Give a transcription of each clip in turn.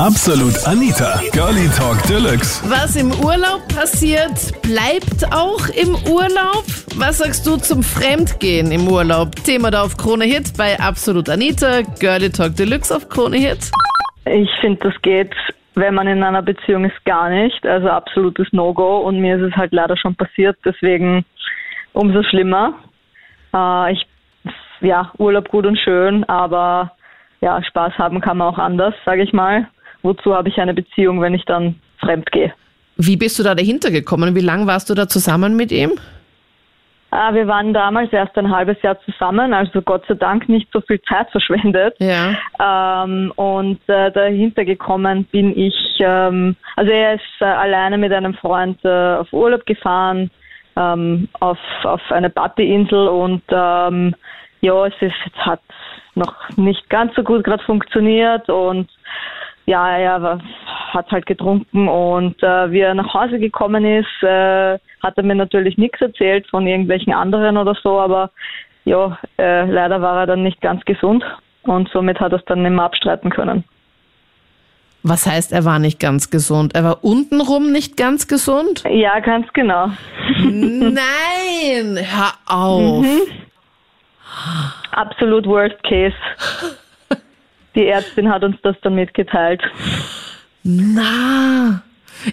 Absolut Anita, Girlie Talk Deluxe. Was im Urlaub passiert, bleibt auch im Urlaub. Was sagst du zum Fremdgehen im Urlaub? Thema da auf Krone Hit bei Absolut Anita, Girlie Talk Deluxe auf Krone Hit. Ich finde, das geht, wenn man in einer Beziehung ist, gar nicht. Also absolutes No-Go. Und mir ist es halt leider schon passiert, deswegen umso schlimmer. Äh, ich, ja, Urlaub gut und schön, aber ja, Spaß haben kann man auch anders, sage ich mal wozu habe ich eine Beziehung, wenn ich dann fremd gehe? Wie bist du da dahinter gekommen? Wie lange warst du da zusammen mit ihm? Ah, wir waren damals erst ein halbes Jahr zusammen, also Gott sei Dank nicht so viel Zeit verschwendet. Ja. Ähm, und äh, dahinter gekommen bin ich, ähm, also er ist äh, alleine mit einem Freund äh, auf Urlaub gefahren, ähm, auf, auf eine Partyinsel und ähm, ja, es, ist, es hat noch nicht ganz so gut gerade funktioniert und ja, er war, hat halt getrunken und äh, wie er nach Hause gekommen ist, äh, hat er mir natürlich nichts erzählt von irgendwelchen anderen oder so, aber ja, äh, leider war er dann nicht ganz gesund und somit hat er es dann nicht mehr abstreiten können. Was heißt, er war nicht ganz gesund? Er war untenrum nicht ganz gesund? Ja, ganz genau. Nein, hör auf. Mhm. Absolut worst case die Ärztin hat uns das dann mitgeteilt. Na,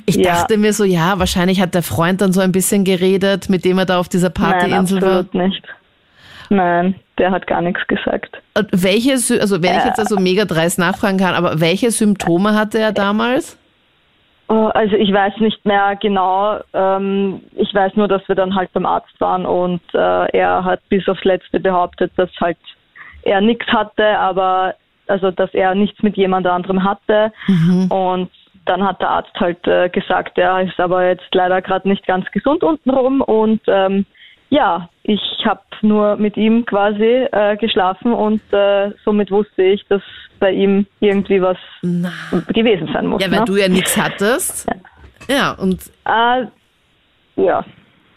ich ja. dachte mir so, ja, wahrscheinlich hat der Freund dann so ein bisschen geredet, mit dem er da auf dieser Partyinsel war. Nein, absolut nicht. Nein, der hat gar nichts gesagt. Und welche, also wenn ich jetzt also mega dreist nachfragen kann, aber welche Symptome hatte er damals? Oh, also ich weiß nicht mehr genau. Ähm, ich weiß nur, dass wir dann halt beim Arzt waren und äh, er hat bis aufs Letzte behauptet, dass halt er nichts hatte, aber also dass er nichts mit jemand anderem hatte. Mhm. Und dann hat der Arzt halt äh, gesagt, er ist aber jetzt leider gerade nicht ganz gesund untenrum und ähm, ja, ich habe nur mit ihm quasi äh, geschlafen und äh, somit wusste ich, dass bei ihm irgendwie was Na. gewesen sein muss. Ja, weil ne? du ja nichts hattest. Ja, ja und. Äh, ja.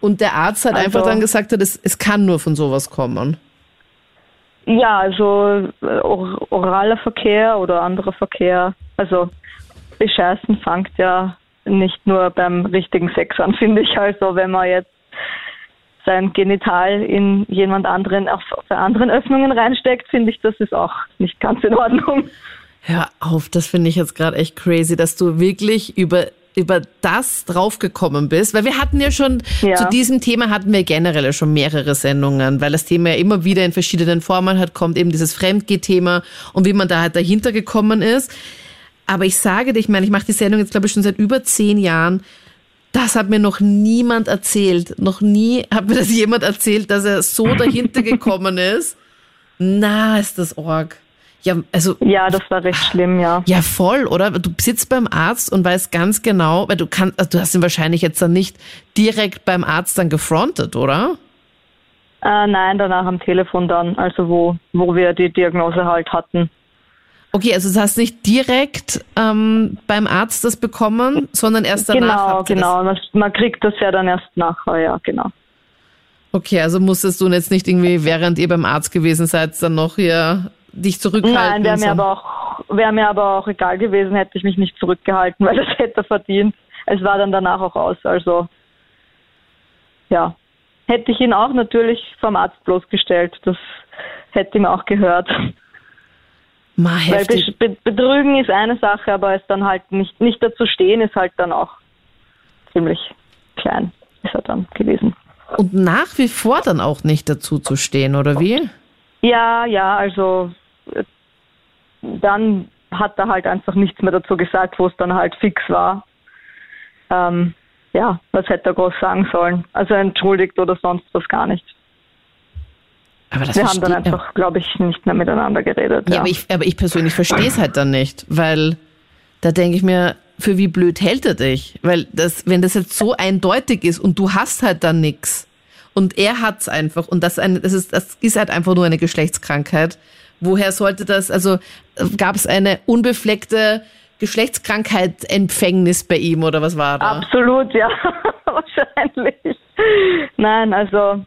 Und der Arzt hat also, einfach dann gesagt, es, es kann nur von sowas kommen. Ja, also äh, oraler Verkehr oder anderer Verkehr. Also Bescheißen fängt ja nicht nur beim richtigen Sex an, finde ich. Also wenn man jetzt sein Genital in jemand anderen, auf, auf anderen Öffnungen reinsteckt, finde ich, das ist auch nicht ganz in Ordnung. Hör auf, das finde ich jetzt gerade echt crazy, dass du wirklich über über das draufgekommen bist? Weil wir hatten ja schon, ja. zu diesem Thema hatten wir generell schon mehrere Sendungen, weil das Thema ja immer wieder in verschiedenen Formen hat, kommt eben dieses Fremdgeh-Thema und wie man da halt dahinter gekommen ist. Aber ich sage dir, ich meine, ich mache die Sendung jetzt, glaube ich, schon seit über zehn Jahren. Das hat mir noch niemand erzählt. Noch nie hat mir das jemand erzählt, dass er so dahinter gekommen ist. Na, ist das Org. Ja, also. Ja, das war recht schlimm, ja. Ja, voll, oder? Du sitzt beim Arzt und weißt ganz genau, weil du kannst, also du hast ihn wahrscheinlich jetzt dann nicht direkt beim Arzt dann gefrontet, oder? Äh, nein, danach am Telefon dann, also wo, wo wir die Diagnose halt hatten. Okay, also du hast nicht direkt ähm, beim Arzt das bekommen, sondern erst danach. Genau, genau. Man kriegt das ja dann erst nachher, ja, genau. Okay, also musstest du jetzt nicht irgendwie, während ihr beim Arzt gewesen seid, dann noch hier dich zurückhalten? Nein, wäre mir, aber auch, wär mir aber auch egal gewesen, hätte ich mich nicht zurückgehalten, weil das hätte er verdient. Es war dann danach auch aus, also ja. Hätte ich ihn auch natürlich vom Arzt bloßgestellt. Das hätte ihm auch gehört. Ma, Weil Be Betrügen ist eine Sache, aber es dann halt nicht, nicht dazu stehen, ist halt dann auch ziemlich klein, ist er dann gewesen. Und nach wie vor dann auch nicht dazu zu stehen, oder wie? Ja, ja, also dann hat er halt einfach nichts mehr dazu gesagt, wo es dann halt fix war. Ähm, ja, was hätte er groß sagen sollen? Also entschuldigt oder sonst was gar nicht. Aber das Wir haben dann einfach, glaube ich, nicht mehr miteinander geredet. Ja, ja. Aber, ich, aber ich persönlich verstehe es halt dann nicht, weil da denke ich mir, für wie blöd hält er dich? Weil das, wenn das jetzt so eindeutig ist und du hast halt dann nichts und er hat's einfach und das, ein, das, ist, das ist halt einfach nur eine Geschlechtskrankheit. Woher sollte das, also gab es eine unbefleckte Geschlechtskrankheit Empfängnis bei ihm oder was war da? Absolut, ja, wahrscheinlich. Nein, also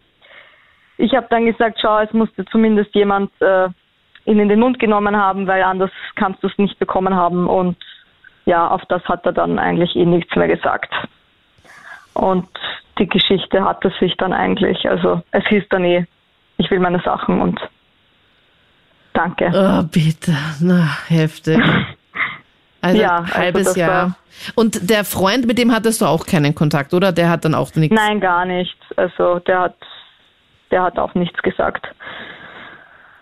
ich habe dann gesagt, schau, es musste zumindest jemand äh, ihn in den Mund genommen haben, weil anders kannst du es nicht bekommen haben und ja, auf das hat er dann eigentlich eh nichts mehr gesagt. Und die Geschichte hatte sich dann eigentlich, also es hieß dann eh, ich will meine Sachen und danke. Oh, bitte, na, heftig. Also ja, also halbes also Jahr. Und der Freund, mit dem hattest du auch keinen Kontakt, oder? Der hat dann auch nichts. Nein, gar nichts. Also der hat, der hat auch nichts gesagt.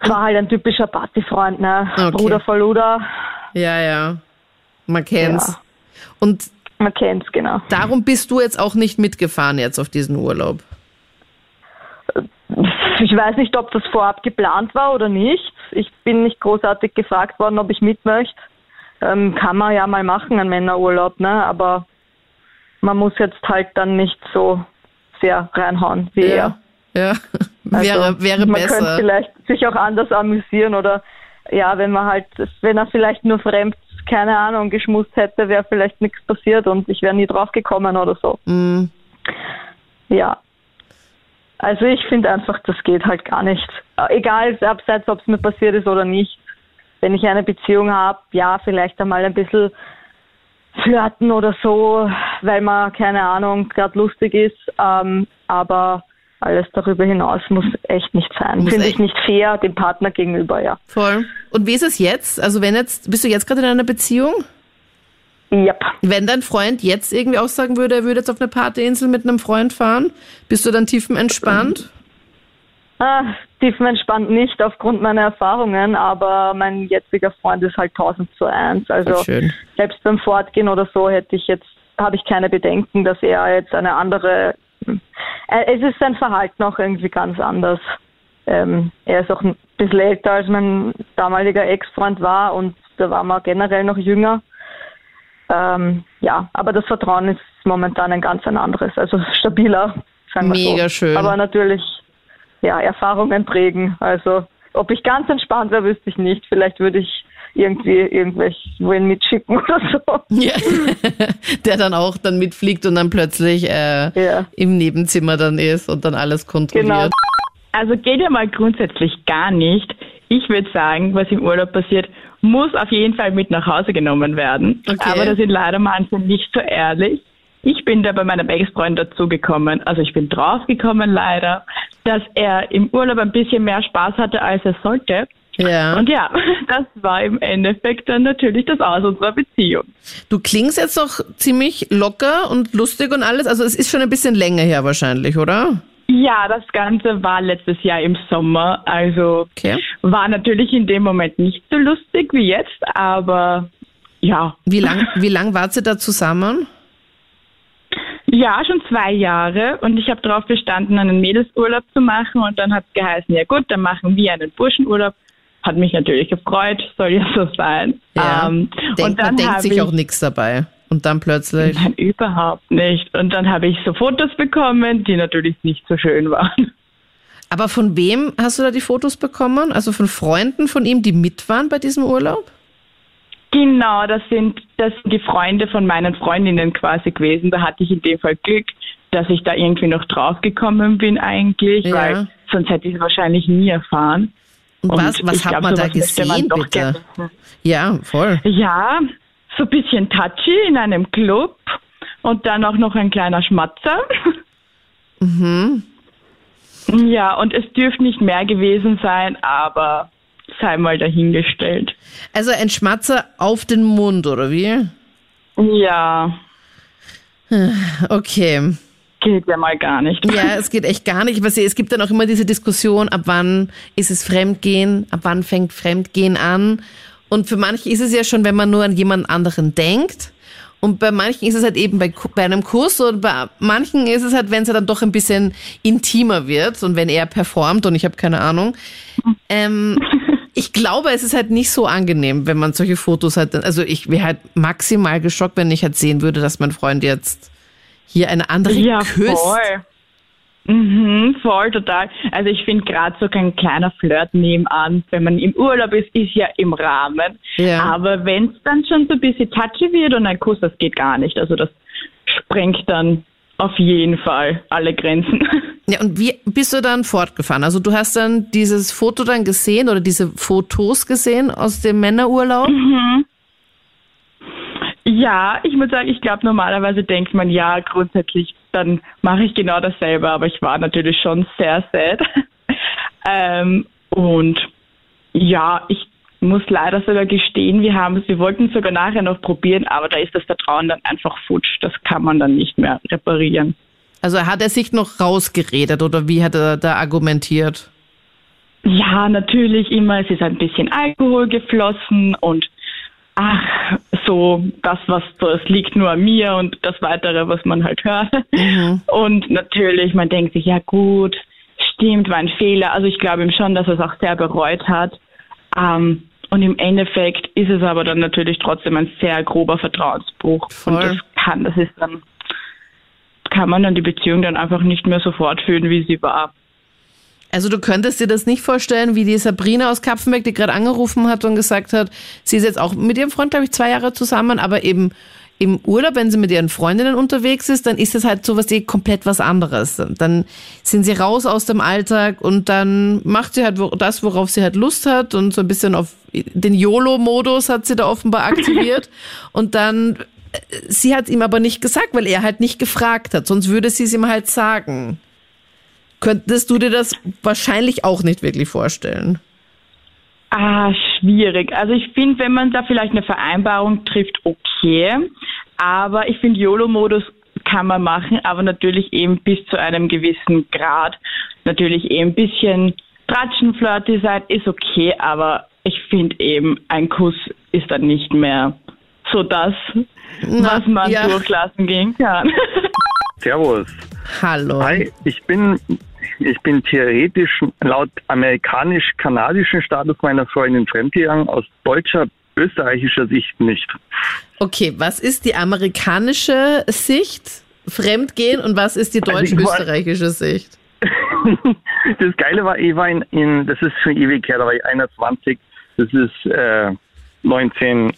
War halt ein typischer Partyfreund, ne? Okay. Bruder von Luder. Ja, ja. Man kennt's. Ja. Und man kennt's, genau. Darum bist du jetzt auch nicht mitgefahren jetzt auf diesen Urlaub. Ich weiß nicht, ob das vorab geplant war oder nicht. Ich bin nicht großartig gefragt worden, ob ich mit möchte. Ähm, kann man ja mal machen, einen Männerurlaub, ne? Aber man muss jetzt halt dann nicht so sehr reinhauen wie ja. er. Ja, also, wäre, wäre man besser. Man könnte vielleicht sich auch anders amüsieren oder ja, wenn man halt, wenn er vielleicht nur fremd, keine Ahnung, geschmust hätte, wäre vielleicht nichts passiert und ich wäre nie drauf gekommen oder so. Mhm. Ja. Also ich finde einfach, das geht halt gar nicht. Egal, abseits, ob es mir passiert ist oder nicht wenn ich eine Beziehung habe, ja, vielleicht einmal ein bisschen flirten oder so, weil man, keine Ahnung, gerade lustig ist. Ähm, aber alles darüber hinaus muss echt nicht sein. Finde ich nicht fair dem Partner gegenüber, ja. Voll. Und wie ist es jetzt? Also wenn jetzt, bist du jetzt gerade in einer Beziehung? Ja. Yep. Wenn dein Freund jetzt irgendwie aussagen würde, er würde jetzt auf eine Partyinsel mit einem Freund fahren, bist du dann tiefenentspannt? Ah, tiefenentspannt nicht aufgrund meiner Erfahrungen, aber mein jetziger Freund ist halt 1000 zu 1. Also selbst beim Fortgehen oder so hätte ich jetzt, habe ich keine Bedenken, dass er jetzt eine andere, hm, äh, es ist sein Verhalten auch irgendwie ganz anders. Ähm, er ist auch ein bisschen älter als mein damaliger Ex-Freund war und da war man generell noch jünger. Ähm, ja, aber das Vertrauen ist momentan ein ganz ein anderes, also stabiler, sagen wir Mega so. schön. Aber natürlich ja, Erfahrungen prägen. Also ob ich ganz entspannt wäre, wüsste ich nicht. Vielleicht würde ich irgendwie irgendwelchen mitschicken oder so. Ja. Der dann auch dann mitfliegt und dann plötzlich äh, ja. im Nebenzimmer dann ist und dann alles kontrolliert. Genau. Also geht ja mal grundsätzlich gar nicht. Ich würde sagen, was im Urlaub passiert, muss auf jeden Fall mit nach Hause genommen werden. Okay. Aber da sind leider manche nicht so ehrlich. Ich bin da bei meinem Ex-Freund dazugekommen, also ich bin draufgekommen leider, dass er im Urlaub ein bisschen mehr Spaß hatte, als er sollte. Ja. Und ja, das war im Endeffekt dann natürlich das Aus unserer Beziehung. Du klingst jetzt doch ziemlich locker und lustig und alles. Also es ist schon ein bisschen länger her wahrscheinlich, oder? Ja, das Ganze war letztes Jahr im Sommer. Also okay. war natürlich in dem Moment nicht so lustig wie jetzt, aber ja. Wie lang, wie lang wart ihr da zusammen? Ja, schon zwei Jahre und ich habe darauf bestanden, einen Mädelsurlaub zu machen und dann hat es geheißen, ja gut, dann machen wir einen Burschenurlaub. Hat mich natürlich gefreut, soll ja so sein. Ja, ähm, Denk, und dann man denkt sich ich, auch nichts dabei. Und dann plötzlich? Nein, überhaupt nicht. Und dann habe ich so Fotos bekommen, die natürlich nicht so schön waren. Aber von wem hast du da die Fotos bekommen? Also von Freunden von ihm, die mit waren bei diesem Urlaub? Genau, das sind, das sind die Freunde von meinen Freundinnen quasi gewesen. Da hatte ich in dem Fall Glück, dass ich da irgendwie noch draufgekommen bin eigentlich, ja. weil sonst hätte ich es wahrscheinlich nie erfahren. Und was, was hat glaub, man da gesehen, man bitte? Ja, voll. Ja, so ein bisschen touchy in einem Club und dann auch noch ein kleiner Schmatzer. Mhm. Ja, und es dürfte nicht mehr gewesen sein, aber sei mal dahingestellt. Also ein Schmatzer auf den Mund, oder wie? Ja. Okay. Geht ja mal gar nicht. Ja, es geht echt gar nicht. Es gibt dann auch immer diese Diskussion, ab wann ist es Fremdgehen, ab wann fängt Fremdgehen an. Und für manche ist es ja schon, wenn man nur an jemand anderen denkt. Und bei manchen ist es halt eben bei, bei einem Kuss und bei manchen ist es halt, wenn es dann doch ein bisschen intimer wird und wenn er performt und ich habe keine Ahnung. Ähm, ich glaube, es ist halt nicht so angenehm, wenn man solche Fotos hat. Also ich wäre halt maximal geschockt, wenn ich halt sehen würde, dass mein Freund jetzt hier eine andere ja, küsst. Voll. Mhm, voll, total. Also ich finde gerade so kein kleiner Flirt nebenan, wenn man im Urlaub ist, ist ja im Rahmen. Ja. Aber wenn es dann schon so ein bisschen touchy wird und ein Kuss, das geht gar nicht. Also das sprengt dann auf jeden Fall alle Grenzen. Ja, und wie bist du dann fortgefahren? Also du hast dann dieses Foto dann gesehen oder diese Fotos gesehen aus dem Männerurlaub? Mhm. Ja, ich muss sagen, ich glaube, normalerweise denkt man, ja, grundsätzlich, dann mache ich genau dasselbe, aber ich war natürlich schon sehr sad. ähm, und ja, ich muss leider sogar gestehen, wir haben wir wollten es sogar nachher noch probieren, aber da ist das Vertrauen dann einfach futsch. Das kann man dann nicht mehr reparieren. Also hat er sich noch rausgeredet oder wie hat er da argumentiert? Ja, natürlich immer. Es ist ein bisschen Alkohol geflossen und ach, so das, was das liegt nur an mir und das weitere, was man halt hört. Mhm. Und natürlich, man denkt sich, ja gut, stimmt, war ein Fehler. Also ich glaube ihm schon, dass er es auch sehr bereut hat. Ähm, und im Endeffekt ist es aber dann natürlich trotzdem ein sehr grober Vertrauensbruch. Voll. Und das kann, das ist dann, kann man dann die Beziehung dann einfach nicht mehr so fortführen, wie sie war. Also du könntest dir das nicht vorstellen, wie die Sabrina aus Kapfenberg, die gerade angerufen hat und gesagt hat, sie ist jetzt auch mit ihrem Freund, glaube ich, zwei Jahre zusammen, aber eben im Urlaub, wenn sie mit ihren Freundinnen unterwegs ist, dann ist es halt so was eh komplett was anderes. Dann sind sie raus aus dem Alltag und dann macht sie halt das, worauf sie halt Lust hat und so ein bisschen auf den YOLO-Modus hat sie da offenbar aktiviert und dann äh, sie hat ihm aber nicht gesagt, weil er halt nicht gefragt hat, sonst würde sie es ihm halt sagen. Könntest du dir das wahrscheinlich auch nicht wirklich vorstellen? Ah, schwierig. Also ich finde, wenn man da vielleicht eine Vereinbarung trifft, okay. Aber ich finde, YOLO-Modus kann man machen, aber natürlich eben bis zu einem gewissen Grad. Natürlich eben ein bisschen Tratschen, Flirty sein ist okay, aber ich finde eben, ein Kuss ist dann nicht mehr so das, Na, was man ja. durchlassen gehen kann. Servus. Hallo. Hi, ich bin ich bin theoretisch laut amerikanisch-kanadischen Status meiner Freundin fremdgegangen, aus deutscher, österreichischer Sicht nicht. Okay, was ist die amerikanische Sicht? Fremdgehen und was ist die also deutsch-österreichische Sicht? das Geile war, ich war in, in, das ist schon ewig her, da war ich 21, das ist äh, 19,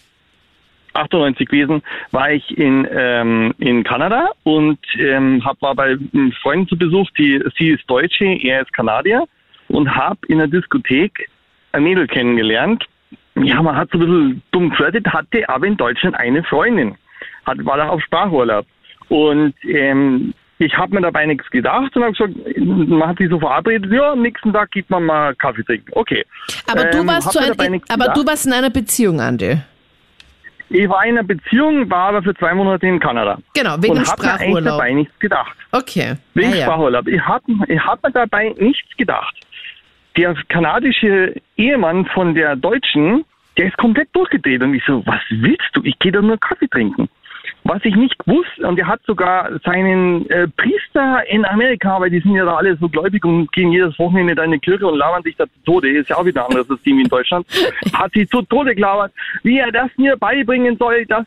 98 gewesen, war ich in, ähm, in Kanada und ähm, hab, war bei einem Freund zu Besuch, die, sie ist Deutsche, er ist Kanadier und habe in der Diskothek ein Mädel kennengelernt. Ja, man hat so ein bisschen dumm geflirtet, hatte aber in Deutschland eine Freundin. Hat, war da auf Sprachurlaub. Und ähm, ich habe mir dabei nichts gedacht und habe gesagt, man hat sich so verabredet, ja, am nächsten Tag gibt man mal Kaffee trinken. Okay. Aber du ähm, warst, ähm, so ein, aber du warst in einer Beziehung, Andi. Ich war in einer Beziehung, war aber für zwei Monate in Kanada. Genau, wegen und Sprachurlaub. Und dabei nichts gedacht. Okay. Wegen ja, Sprachurlaub. Ich habe ich hab mir dabei nichts gedacht. Der kanadische Ehemann von der Deutschen, der ist komplett durchgedreht. Und ich so, was willst du? Ich gehe doch nur Kaffee trinken. Was ich nicht wusste, und er hat sogar seinen äh, Priester in Amerika, weil die sind ja da alle so gläubig und gehen jedes Wochenende in eine Kirche und labern sich da zu Tode, ist ja auch wieder ein anderes System wie in Deutschland, hat sie zu Tode gelabert, wie er das mir beibringen soll, dass,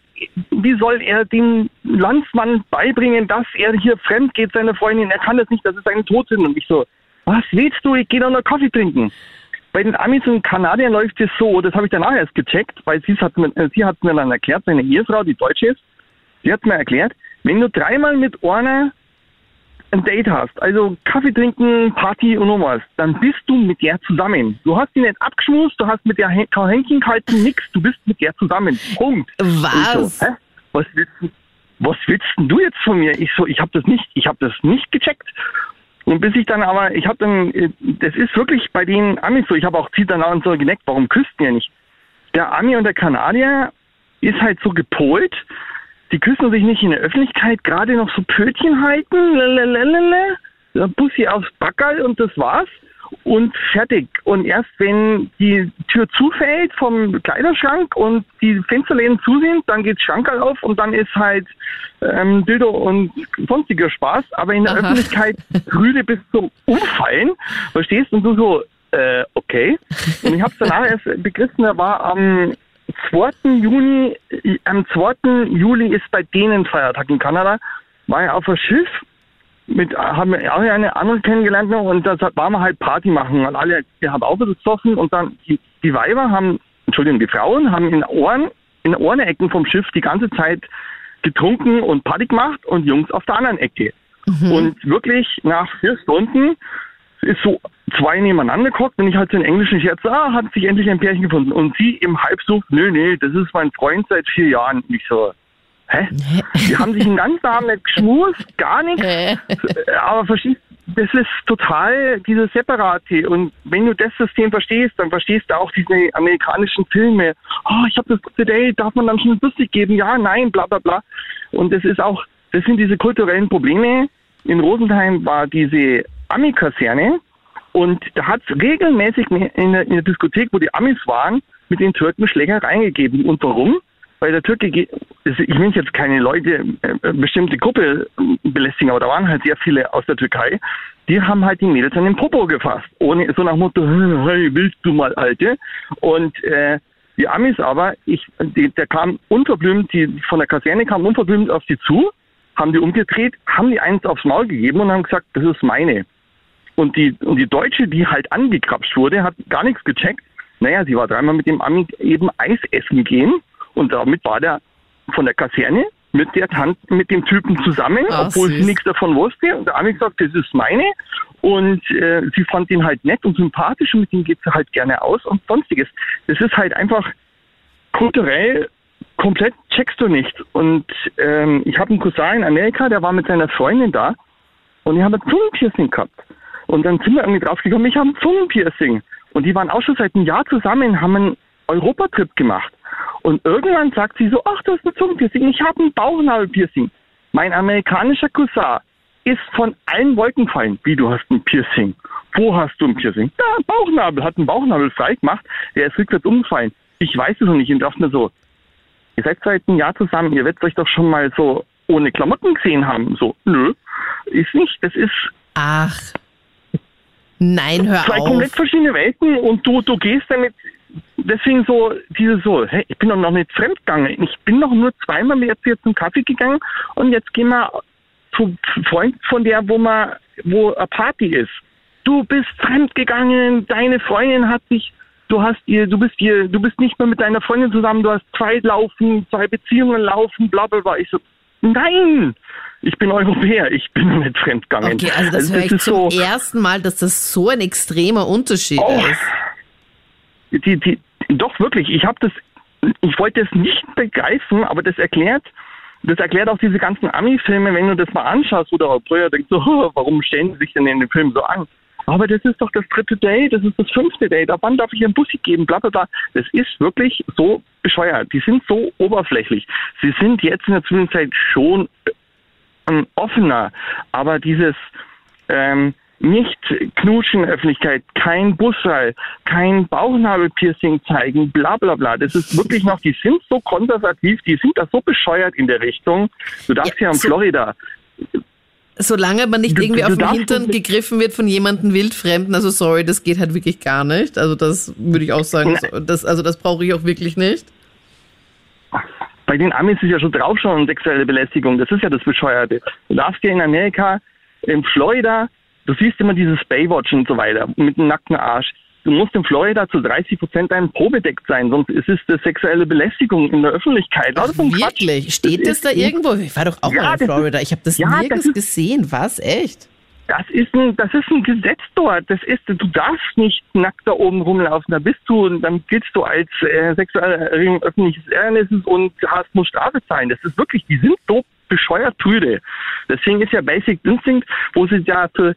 wie soll er dem Landsmann beibringen, dass er hier fremd geht, seine Freundin, er kann das nicht, das ist eine Todsünde. Und ich so, was willst du, ich gehe doch nur Kaffee trinken. Bei den Amis und Kanadiern läuft es so, das habe ich danach erst gecheckt, weil sie hat, mir, sie hat mir dann erklärt, seine Ehefrau, die Deutsche ist, Sie hat mir erklärt, wenn du dreimal mit einer ein Date hast, also Kaffee trinken, Party und noch was, dann bist du mit der zusammen. Du hast sie nicht abgeschmust, du hast mit der Händchen gehalten, nix, du bist mit der zusammen. Punkt. Was? So, was willst du? Was willst du jetzt von mir? Ich so, ich habe das nicht, ich habe das nicht gecheckt. Und bis ich dann aber, ich habe dann, äh, das ist wirklich bei den Amis so, ich habe auch zieht dann auch so geneckt, warum küssten ja nicht? Der Ami und der Kanadier ist halt so gepolt, die küssen sich nicht in der Öffentlichkeit, gerade noch so Pötchen halten, lalalala, Bussi aufs Backerl und das war's. Und fertig. Und erst wenn die Tür zufällt vom Kleiderschrank und die Fensterläden zu sind, dann geht's Schrankerl auf und dann ist halt ähm, Dildo und sonstiger Spaß. Aber in der Aha. Öffentlichkeit Rüde bis zum Umfallen. Verstehst? Und du so, äh, okay. Und ich habe danach erst begriffen, er war am 2. Juni, am 2. Juli ist bei denen Feiertag in Kanada, war ich auf einem Schiff mit, haben wir auch eine andere kennengelernt noch und da waren wir halt Party machen und alle, wir haben auch gesoffen und dann die, die Weiber haben, Entschuldigung, die Frauen haben in Ohren, in Ohrenecken vom Schiff die ganze Zeit getrunken und Party gemacht und Jungs auf der anderen Ecke. Mhm. Und wirklich nach vier Stunden ist so zwei nebeneinander geguckt und ich halt so einen englischen Scherz, ah, hat sich endlich ein Pärchen gefunden. Und sie im Halbsucht, nö, nö, das ist mein Freund seit vier Jahren. Und ich so, Hä? Die haben sich den ganzen Abend nicht geschmust, gar nichts. Aber verstehst das ist total diese Separate. Und wenn du das System verstehst, dann verstehst du auch diese amerikanischen Filme. Oh, ich habe das gute Date, darf man dann schon lustig geben? Ja, nein, bla bla bla. Und das ist auch, das sind diese kulturellen Probleme. In Rosenheim war diese Ami-Kaserne und da hat es regelmäßig in der, in der Diskothek, wo die Amis waren, mit den Türken Schlägereien gegeben. Und warum? Weil der Türke, ich will jetzt keine Leute, äh, bestimmte Gruppe belästigen, aber da waren halt sehr viele aus der Türkei, die haben halt die Mädels an den Popo gefasst. Ohne, so nach Motto, hey, willst du mal Alte? Und äh, die Amis aber, ich, die, der kam unverblümt, die von der Kaserne kam unverblümt auf die zu, haben die umgedreht, haben die eins aufs Maul gegeben und haben gesagt, das ist meine. Und die, und die Deutsche, die halt angekrapscht wurde, hat gar nichts gecheckt. Naja, sie war dreimal mit dem Ami eben Eis essen gehen und damit war der von der Kaserne mit der Tante, mit dem Typen zusammen, Ach, obwohl süß. sie nichts davon wusste. Und der Ami gesagt, das ist meine. Und äh, sie fand ihn halt nett und sympathisch und mit ihm geht sie halt gerne aus und sonstiges. Das ist halt einfach kulturell komplett checkst du nicht. Und ähm, ich habe einen Cousin in Amerika, der war mit seiner Freundin da und die haben ein Zungenpiercing gehabt. Und dann sind wir irgendwie draufgekommen, ich habe ein Zungenpiercing. Und die waren auch schon seit einem Jahr zusammen, haben einen Europatrip gemacht. Und irgendwann sagt sie so, ach, du hast ein Zungenpiercing, ich habe ein Bauchnabelpiercing. Mein amerikanischer Cousin ist von allen Wolken gefallen. Wie, du hast ein Piercing? Wo hast du ein Piercing? Da, Bauchnabel, hat einen Bauchnabel frei gemacht, der ist rückwärts umgefallen. Ich weiß es noch nicht und dachte mir so, ihr seid seit einem Jahr zusammen, ihr werdet euch doch schon mal so ohne Klamotten gesehen haben. So, nö, ist nicht, das ist... Ach, nein, hör zwei auf. Zwei komplett verschiedene Welten und du, du gehst damit deswegen so, diese so, hey, ich bin doch noch nicht fremdgegangen. Ich bin doch nur zweimal jetzt hier zum Kaffee gegangen und jetzt gehen wir zu Freund von der, wo man, wo eine Party ist. Du bist fremdgegangen, deine Freundin hat sich, du hast ihr, du bist ihr, du bist nicht mehr mit deiner Freundin zusammen, du hast zwei laufen, zwei Beziehungen laufen, bla bla bla. Ich so, nein! Ich bin Europäer, ich bin nicht fremdgegangen. Okay, also das also, höre ich zum so, ersten Mal, dass das so ein extremer Unterschied oh, ist die, die, doch wirklich, ich habe das, ich wollte es nicht begreifen, aber das erklärt, das erklärt auch diese ganzen Ami-Filme, wenn du das mal anschaust oder auch früher denkst so, warum stellen sie sich denn in dem Film so an? Aber das ist doch das dritte Date, das ist das fünfte Date, ab wann darf ich einen Bussi geben, bla bla bla. Das ist wirklich so bescheuert. Die sind so oberflächlich. Sie sind jetzt in der Zwischenzeit schon ähm, offener, aber dieses ähm, nicht knutschen in der Öffentlichkeit, kein Busseil, kein Bauchnabelpiercing zeigen, bla bla bla. Das ist wirklich noch, die sind so konservativ, die sind da so bescheuert in der Richtung. Du darfst ja, in Florida. Solange man nicht irgendwie du, du auf den Hintern gegriffen wird von jemandem Wildfremden, also sorry, das geht halt wirklich gar nicht. Also das würde ich auch sagen, das, also das brauche ich auch wirklich nicht. Bei den Amis ist ja schon drauf schon sexuelle Belästigung, das ist ja das Bescheuerte. Du darfst ja in Amerika, in Florida, Du siehst immer dieses Baywatch und so weiter mit dem nackten Arsch. Du musst in Florida zu 30 Prozent ein probedeckt sein, sonst ist es eine sexuelle Belästigung in der Öffentlichkeit. Ach, wirklich? Quatsch. Steht das, das da irgendwo? Ich war doch auch ja, mal in Florida. Ich habe das ja, nirgends das gesehen. Was? Echt? Das ist ein, das ist ein Gesetz dort. Das ist, du darfst nicht nackt da oben rumlaufen. Da bist du und dann giltst du als äh, sexuelle Erregung öffentliches Ärgernisses und hast muss Strafe zahlen. Das ist wirklich, die sind so bescheuert prüde. Deswegen ist ja Basic Instinct, wo sie ja für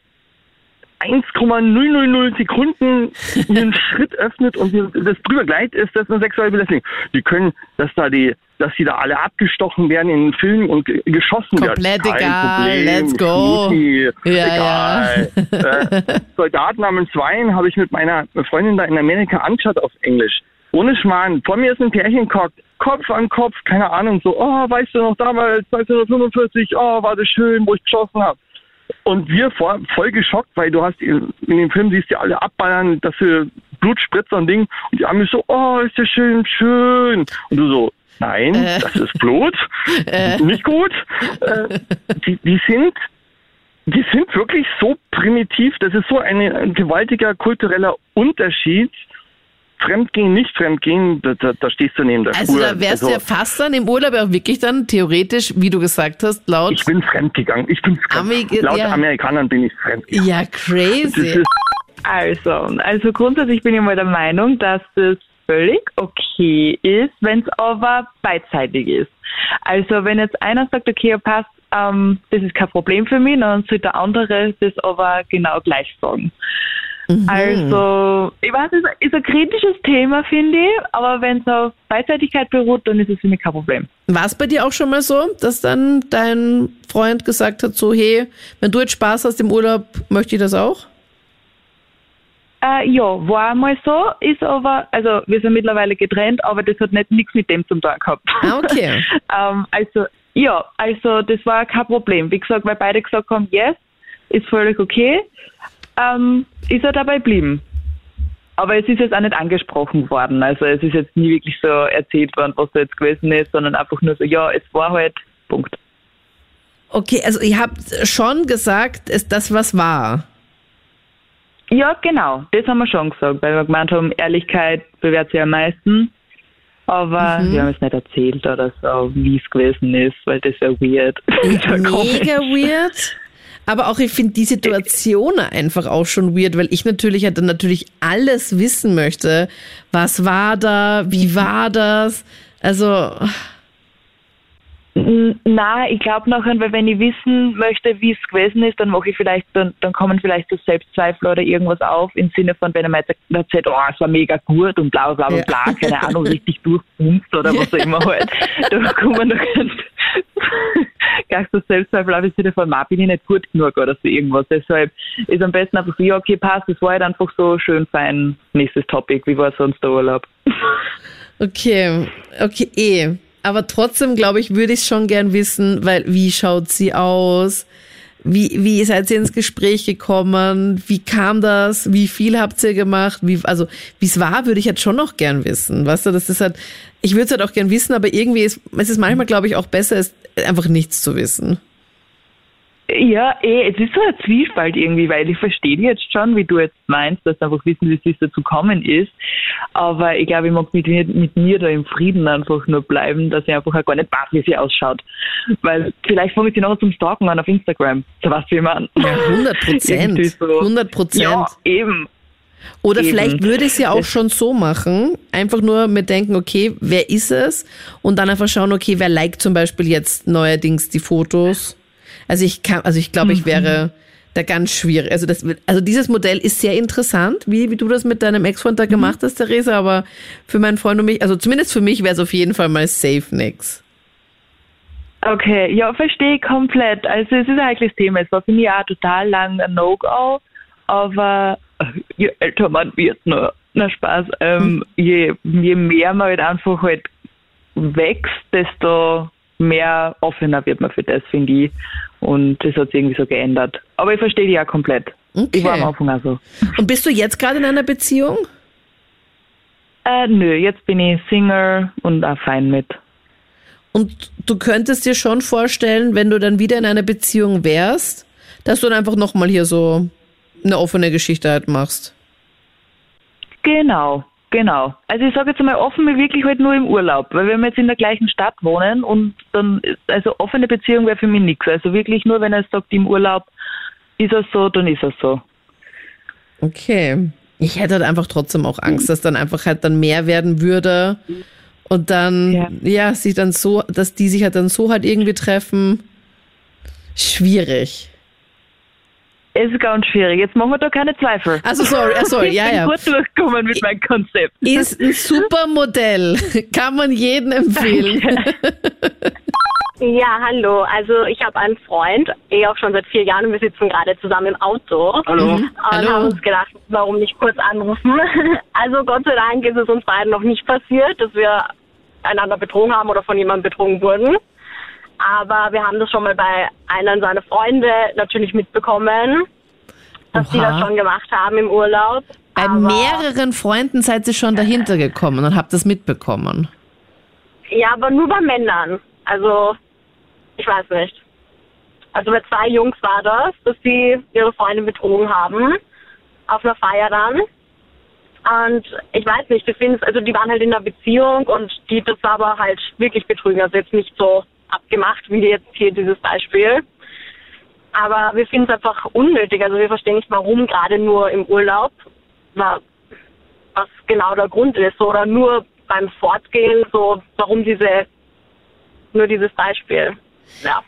1,000 Sekunden einen Schritt öffnet und das drüber gleitet, ist das eine sexuelle Belästigung. Die können, dass da die, dass die da alle abgestochen werden in Filmen und geschossen Komplett werden. Komplett egal, Problem, let's go. Schmuti, ja, egal. Ja. äh, Soldaten namens Wein habe ich mit meiner Freundin da in Amerika angeschaut auf Englisch. Ohne Schmarrn. Vor mir ist ein Pärchen gehockt, Kopf an Kopf, keine Ahnung, so, oh, weißt du noch damals, 1945, oh, war das schön, wo ich geschossen habe. Und wir vor, voll geschockt, weil du hast in, in dem Film siehst du alle abballern, dass sie Blutspritzer und Ding. Und die Amis so, oh, ist das schön, schön. Und du so, nein, äh. das ist Blut. Äh. Nicht gut. Äh, die, die sind, die sind wirklich so primitiv. Das ist so ein gewaltiger kultureller Unterschied Fremdgehen, nicht Fremdgehen, da, da, da stehst du neben der also Spur. Also da wärst also, du ja fast dann im Urlaub auch wirklich dann theoretisch, wie du gesagt hast, laut... Ich bin fremdgegangen. Ich bin fremd. laut ja. Amerikanern bin ich fremdgegangen. Ja, crazy. Also, also grundsätzlich bin ich mal der Meinung, dass das völlig okay ist, wenn es aber beidseitig ist. Also wenn jetzt einer sagt, okay, passt, ähm, das ist kein Problem für mich, dann sollte der andere das aber genau gleich sagen. Mhm. Also, ich weiß, es ist ein kritisches Thema, finde ich, aber wenn es auf Beidseitigkeit beruht, dann ist es für mich kein Problem. War es bei dir auch schon mal so, dass dann dein Freund gesagt hat, so, hey, wenn du jetzt Spaß hast im Urlaub, möchte ich das auch? Äh, ja, war mal so, ist aber, also wir sind mittlerweile getrennt, aber das hat nicht nichts mit dem zum tun gehabt. Ah, okay. ähm, also, ja, also das war kein Problem. Wie gesagt, weil beide gesagt haben, yes, ist völlig okay, ähm, ist er dabei geblieben. Aber es ist jetzt auch nicht angesprochen worden. Also es ist jetzt nie wirklich so erzählt worden, was da jetzt gewesen ist, sondern einfach nur so, ja, es war halt, Punkt. Okay, also ihr habt schon gesagt, ist das was war. Ja, genau. Das haben wir schon gesagt, weil wir gemeint haben, Ehrlichkeit bewährt sich am meisten. Aber mhm. wir haben es nicht erzählt oder so, wie es gewesen ist, weil das wäre weird. Mega weird. Aber auch ich finde die Situation einfach auch schon weird, weil ich natürlich halt dann natürlich alles wissen möchte. Was war da? Wie war das? Also. Na, ich glaube nachher, weil wenn ich wissen möchte, wie es gewesen ist, dann mache ich vielleicht, dann, dann kommen vielleicht so Selbstzweifel oder irgendwas auf im Sinne von, wenn er mir erzählt, oh, es war mega gut und bla bla bla bla, keine Ahnung, richtig durchpumpt oder was auch immer halt. Da kommen noch gleich so Selbstzweifel auf im Sinne von, ma, bin ich nicht gut genug oder so irgendwas. Deshalb ist am besten einfach so, ja, okay, passt, es war halt einfach so schön fein. Nächstes Topic, wie war sonst der Urlaub? Okay, okay, eh. Aber trotzdem, glaube ich, würde ich schon gern wissen, weil wie schaut sie aus? Wie, wie seid ihr ins Gespräch gekommen? Wie kam das? Wie viel habt ihr gemacht? Wie, also, wie es war, würde ich jetzt schon noch gern wissen. Weißt du, das ist halt, ich würde es halt auch gern wissen, aber irgendwie ist, es ist manchmal, glaube ich, auch besser, es einfach nichts zu wissen. Ja, eh, es ist so ein Zwiespalt irgendwie, weil ich verstehe jetzt schon, wie du jetzt meinst, dass einfach wissen, wie es dazu kommen ist. Aber ich glaube, ich mag mit, mit mir da im Frieden einfach nur bleiben, dass ich einfach auch gar nicht weiß, wie sie ausschaut. Weil vielleicht fange ich sie noch zum Stalken an auf Instagram. So was wie man. Ja, 100 Prozent. 100 Prozent. Ja, eben. Oder Eben. vielleicht würde ich es ja auch schon so machen, einfach nur mit denken, okay, wer ist es? Und dann einfach schauen, okay, wer liked zum Beispiel jetzt neuerdings die Fotos? Also ich kann, also ich glaube, ich mhm. wäre da ganz schwierig. Also das, also dieses Modell ist sehr interessant, wie, wie du das mit deinem Ex-Freund da mhm. gemacht hast, Theresa, aber für meinen Freund und mich, also zumindest für mich wäre es auf jeden Fall mal safe nix. Okay, ja, verstehe ich komplett. Also es ist ein heikles Thema. Es war für mich auch total lang ein No-Go, aber je älter man wird, nur, na Spaß, ähm, mhm. je, je mehr man halt einfach halt wächst, desto mehr offener wird man für das, finde ich. Und das hat sich irgendwie so geändert. Aber ich verstehe die ja komplett. Okay. Ich war am Anfang auch so. Und bist du jetzt gerade in einer Beziehung? Äh, nö, jetzt bin ich Single und auch fein mit. Und du könntest dir schon vorstellen, wenn du dann wieder in einer Beziehung wärst, dass du dann einfach nochmal hier so eine offene Geschichte halt machst. Genau. Genau. Also ich sage jetzt mal offen wirklich halt nur im Urlaub, weil wenn wir jetzt in der gleichen Stadt wohnen und dann, also offene Beziehung wäre für mich nichts. Also wirklich nur, wenn er sagt, im Urlaub ist es so, dann ist es so. Okay. Ich hätte halt einfach trotzdem auch Angst, dass dann einfach halt dann mehr werden würde und dann, ja, ja sich dann so, dass die sich halt dann so halt irgendwie treffen. Schwierig. Es ist ganz schwierig. Jetzt machen wir da keine Zweifel. Also sorry, uh, sorry, ja, ja. Ich bin gut durchgekommen mit meinem Konzept. Ist ein super Modell. Kann man jedem empfehlen. Ja, hallo. Also ich habe einen Freund, eh auch schon seit vier Jahren und wir sitzen gerade zusammen im Auto. Hallo. Und hallo. haben uns gedacht, warum nicht kurz anrufen. Also Gott sei Dank ist es uns beiden noch nicht passiert, dass wir einander betrogen haben oder von jemandem betrogen wurden. Aber wir haben das schon mal bei einer seiner Freunde natürlich mitbekommen, dass Oha. die das schon gemacht haben im Urlaub. Bei Aber mehreren Freunden seid ihr schon dahinter gekommen und habt das mitbekommen. Ja, aber nur bei Männern. Also, ich weiß nicht. Also bei zwei Jungs war das, dass sie ihre Freundin betrogen haben. Auf einer Feier dann. Und ich weiß nicht, ich finde also die waren halt in einer Beziehung und die das war aber halt wirklich betrügen. Also jetzt nicht so abgemacht, wie jetzt hier dieses Beispiel. Aber wir finden es einfach unnötig. Also wir verstehen nicht, warum gerade nur im Urlaub. War, was genau der Grund ist oder nur beim Fortgehen, so warum diese, nur dieses Beispiel. Ja,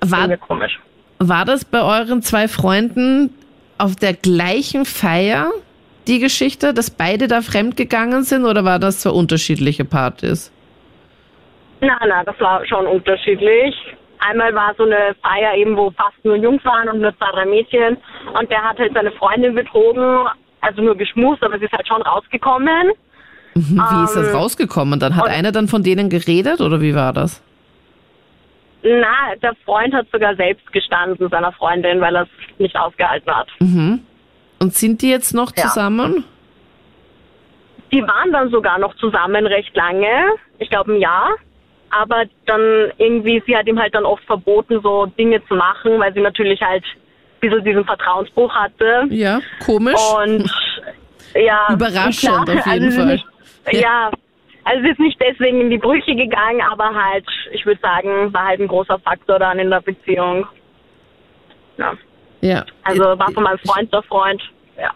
war, komisch. War das bei euren zwei Freunden auf der gleichen Feier die Geschichte, dass beide da fremdgegangen sind oder war das zwei unterschiedliche Partys? Nein, nein, das war schon unterschiedlich. Einmal war so eine Feier eben, wo fast nur Jungs waren und nur zwei, drei Mädchen. Und der hat halt seine Freundin betrogen, also nur geschmust, aber sie ist halt schon rausgekommen. Mhm, wie ähm, ist das ähm, rausgekommen? Dann hat einer dann von denen geredet oder wie war das? Na, der Freund hat sogar selbst gestanden, seiner Freundin, weil er es nicht ausgehalten hat. Mhm. Und sind die jetzt noch ja. zusammen? Die waren dann sogar noch zusammen recht lange, ich glaube ein Jahr. Aber dann irgendwie, sie hat ihm halt dann oft verboten, so Dinge zu machen, weil sie natürlich halt ein bisschen diesen Vertrauensbruch hatte. Ja, komisch. Und ja. Überraschend klar, auf jeden also Fall. Nicht, ja. ja, also es ist nicht deswegen in die Brüche gegangen, aber halt, ich würde sagen, war halt ein großer Faktor dann in der Beziehung. Ja. Ja. Also war von meinem Freund der Freund. Ja.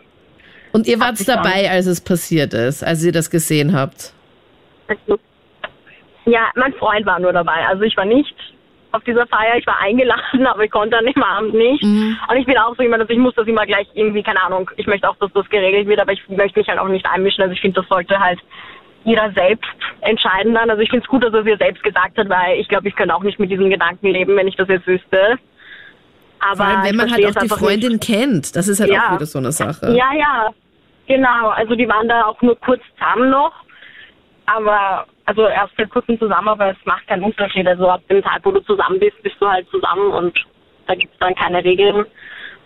Und ihr wart dabei, als es passiert ist, als ihr das gesehen habt? Ja, mein Freund war nur dabei. Also ich war nicht auf dieser Feier. Ich war eingeladen, aber ich konnte an dem Abend nicht. Mhm. Und ich bin auch so jemand, dass ich muss das immer gleich irgendwie, keine Ahnung, ich möchte auch, dass das geregelt wird, aber ich möchte mich halt auch nicht einmischen. Also ich finde, das sollte halt jeder selbst entscheiden dann. Also ich finde es gut, dass er es ihr selbst gesagt hat, weil ich glaube, ich könnte auch nicht mit diesen Gedanken leben, wenn ich das jetzt wüsste. Aber Vor allem, wenn man halt auch die Freundin nicht. kennt, das ist halt ja. auch wieder so eine Sache. Ja, ja, genau. Also die waren da auch nur kurz zusammen noch, aber also erst seit kurzem zusammen, aber es macht keinen Unterschied. Also ab dem Tag, wo du zusammen bist, bist du halt zusammen und da gibt es dann keine Regeln.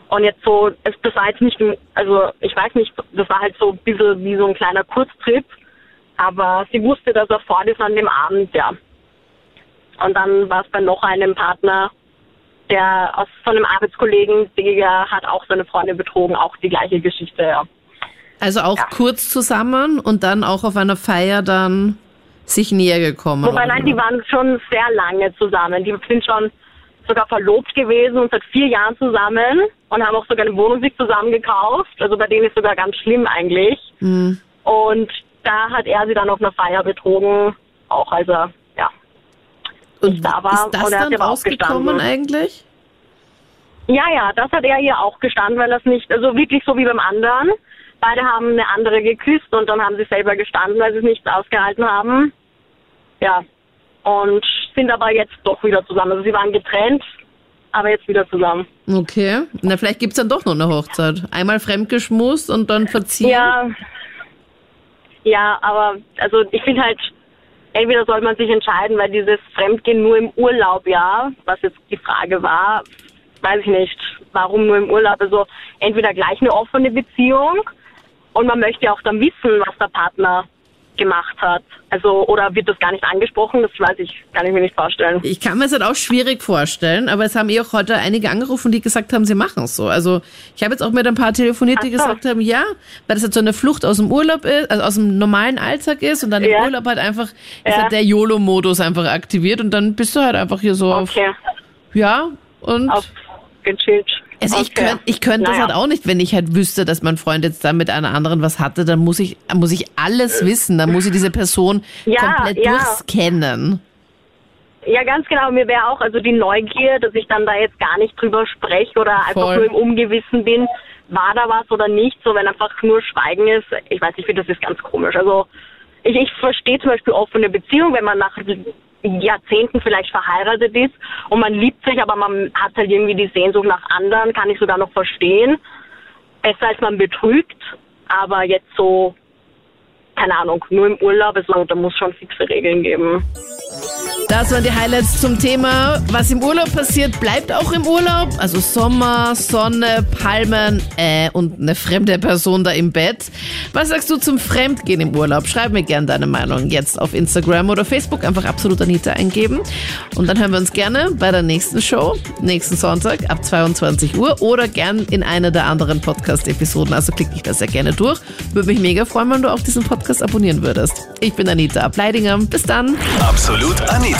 Und jetzt so, das war jetzt nicht, also ich weiß nicht, das war halt so ein bisschen wie so ein kleiner Kurztrip aber sie wusste, dass er fort ist an dem Abend, ja. Und dann war es bei noch einem Partner, der aus von einem Arbeitskollegen, der hat auch seine Freundin betrogen, auch die gleiche Geschichte, ja. Also auch ja. kurz zusammen und dann auch auf einer Feier dann sich näher gekommen. Wobei nein, die waren schon sehr lange zusammen. Die sind schon sogar verlobt gewesen und seit vier Jahren zusammen und haben auch sogar eine Wohnung sich zusammen gekauft. Also bei denen ist sogar ganz schlimm eigentlich. Mhm. Und da hat er sie dann auf einer Feier betrogen, auch als er ja und da war. Ist das und er dann rausgekommen eigentlich? Ja, ja, das hat er ihr auch gestanden, weil das nicht, also wirklich so wie beim anderen. Beide haben eine andere geküsst und dann haben sie selber gestanden, weil sie es nicht ausgehalten haben. Ja. Und sind aber jetzt doch wieder zusammen. Also sie waren getrennt, aber jetzt wieder zusammen. Okay. Na, vielleicht gibt es dann doch noch eine Hochzeit. Einmal fremdgeschmust und dann verziehen. Ja, ja, aber also ich finde halt, entweder soll man sich entscheiden, weil dieses Fremdgehen nur im Urlaub, ja, was jetzt die Frage war, weiß ich nicht, warum nur im Urlaub. Also entweder gleich eine offene Beziehung und man möchte ja auch dann wissen, was der Partner gemacht hat. Also, oder wird das gar nicht angesprochen? Das weiß ich, kann ich mir nicht vorstellen. Ich kann mir das halt auch schwierig vorstellen, aber es haben eh auch heute einige angerufen, die gesagt haben, sie machen es so. Also, ich habe jetzt auch mit ein paar telefoniert, die so. gesagt haben, ja, weil das halt so eine Flucht aus dem Urlaub ist, also aus dem normalen Alltag ist und dann im Urlaub halt einfach, ja. ist halt der YOLO-Modus einfach aktiviert und dann bist du halt einfach hier so okay. auf, ja, und. Auf gechillt. Also okay. ich könnte ich könnt naja. das halt auch nicht, wenn ich halt wüsste, dass mein Freund jetzt da mit einer anderen was hatte, dann muss ich, muss ich alles wissen, dann muss ich diese Person ja, komplett ja. durchscannen. Ja, ganz genau. Mir wäre auch also die Neugier, dass ich dann da jetzt gar nicht drüber spreche oder Voll. einfach nur im Ungewissen bin, war da was oder nicht. So, wenn einfach nur Schweigen ist, ich weiß nicht, wie das ist ganz komisch. Also ich, ich verstehe zum Beispiel offene Beziehung, wenn man nach Jahrzehnten vielleicht verheiratet ist und man liebt sich, aber man hat halt irgendwie die Sehnsucht nach anderen, kann ich sogar noch verstehen. Besser als man betrügt, aber jetzt so, keine Ahnung, nur im Urlaub, also, da muss schon fixe Regeln geben. Das waren die Highlights zum Thema. Was im Urlaub passiert, bleibt auch im Urlaub. Also Sommer, Sonne, Palmen äh, und eine fremde Person da im Bett. Was sagst du zum Fremdgehen im Urlaub? Schreib mir gerne deine Meinung jetzt auf Instagram oder Facebook. Einfach absolut Anita eingeben. Und dann hören wir uns gerne bei der nächsten Show, nächsten Sonntag ab 22 Uhr oder gern in einer der anderen Podcast-Episoden. Also klick dich da sehr gerne durch. Würde mich mega freuen, wenn du auch diesen Podcast abonnieren würdest. Ich bin Anita Ableidinger. Bis dann. Absolut Anita.